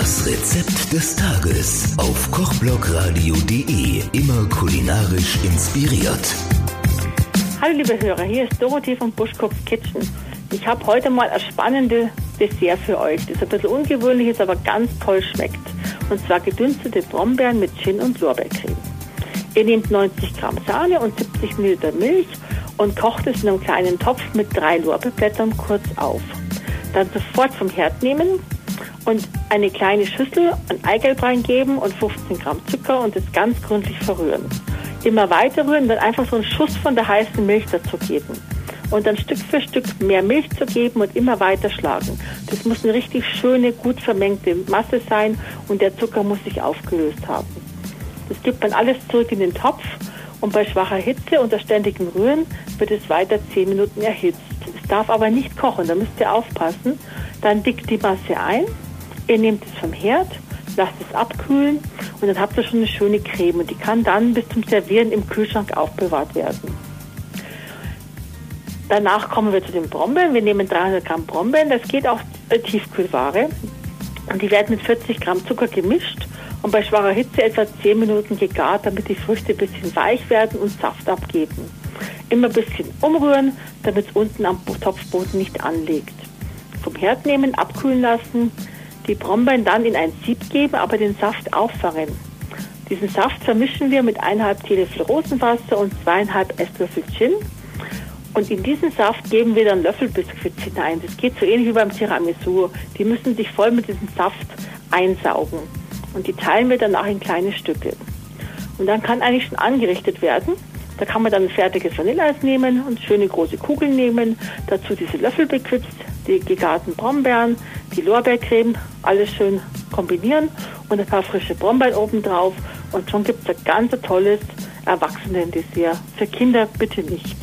Das Rezept des Tages auf kochblogradio.de. Immer kulinarisch inspiriert. Hallo liebe Hörer, hier ist Dorothee von Buschkopf Kitchen. Ich habe heute mal ein spannendes Dessert für euch, das ein bisschen ungewöhnlich ist, aber ganz toll schmeckt. Und zwar gedünstete Brombeeren mit Gin und Lorbeercreme. Ihr nehmt 90 Gramm Sahne und 70 Milliliter Milch und kocht es in einem kleinen Topf mit drei Lorbeerblättern kurz auf. Dann sofort vom Herd nehmen und eine kleine Schüssel an Eigelb reingeben und 15 Gramm Zucker und das ganz gründlich verrühren. Immer weiter rühren, dann einfach so einen Schuss von der heißen Milch dazu geben. Und dann Stück für Stück mehr Milch zu geben und immer weiter schlagen. Das muss eine richtig schöne, gut vermengte Masse sein und der Zucker muss sich aufgelöst haben. Das gibt man alles zurück in den Topf und bei schwacher Hitze unter ständigem Rühren wird es weiter 10 Minuten erhitzt. Darf aber nicht kochen, da müsst ihr aufpassen. Dann dickt die Masse ein, ihr nehmt es vom Herd, lasst es abkühlen und dann habt ihr schon eine schöne Creme und die kann dann bis zum Servieren im Kühlschrank aufbewahrt werden. Danach kommen wir zu den Brombeeren. Wir nehmen 300 Gramm Brombeeren, das geht auch äh, Tiefkühlware. Und die werden mit 40 Gramm Zucker gemischt und bei schwacher Hitze etwa 10 Minuten gegart, damit die Früchte ein bisschen weich werden und Saft abgeben. Immer ein bisschen umrühren, damit es unten am Topfboden nicht anlegt. Vom Herd nehmen, abkühlen lassen, die Brombeeren dann in ein Sieb geben, aber den Saft auffangen. Diesen Saft vermischen wir mit 1,5 Teelöffel Rosenwasser und 2,5 Esslöffel Gin. Und in diesen Saft geben wir dann Löffelbiskuits hinein. Das geht so ähnlich wie beim Tiramisu. Die müssen sich voll mit diesem Saft einsaugen. Und die teilen wir danach in kleine Stücke. Und dann kann eigentlich schon angerichtet werden. Da kann man dann fertiges Vanilleeis nehmen und schöne große Kugeln nehmen. Dazu diese Löffel bequitzt, die gegarten Brombeeren, die Lorbeercreme, alles schön kombinieren und ein paar frische Brombeeren oben drauf. Und schon gibt es ein ganz tolles Erwachsenen-Dessert. Für Kinder bitte nicht.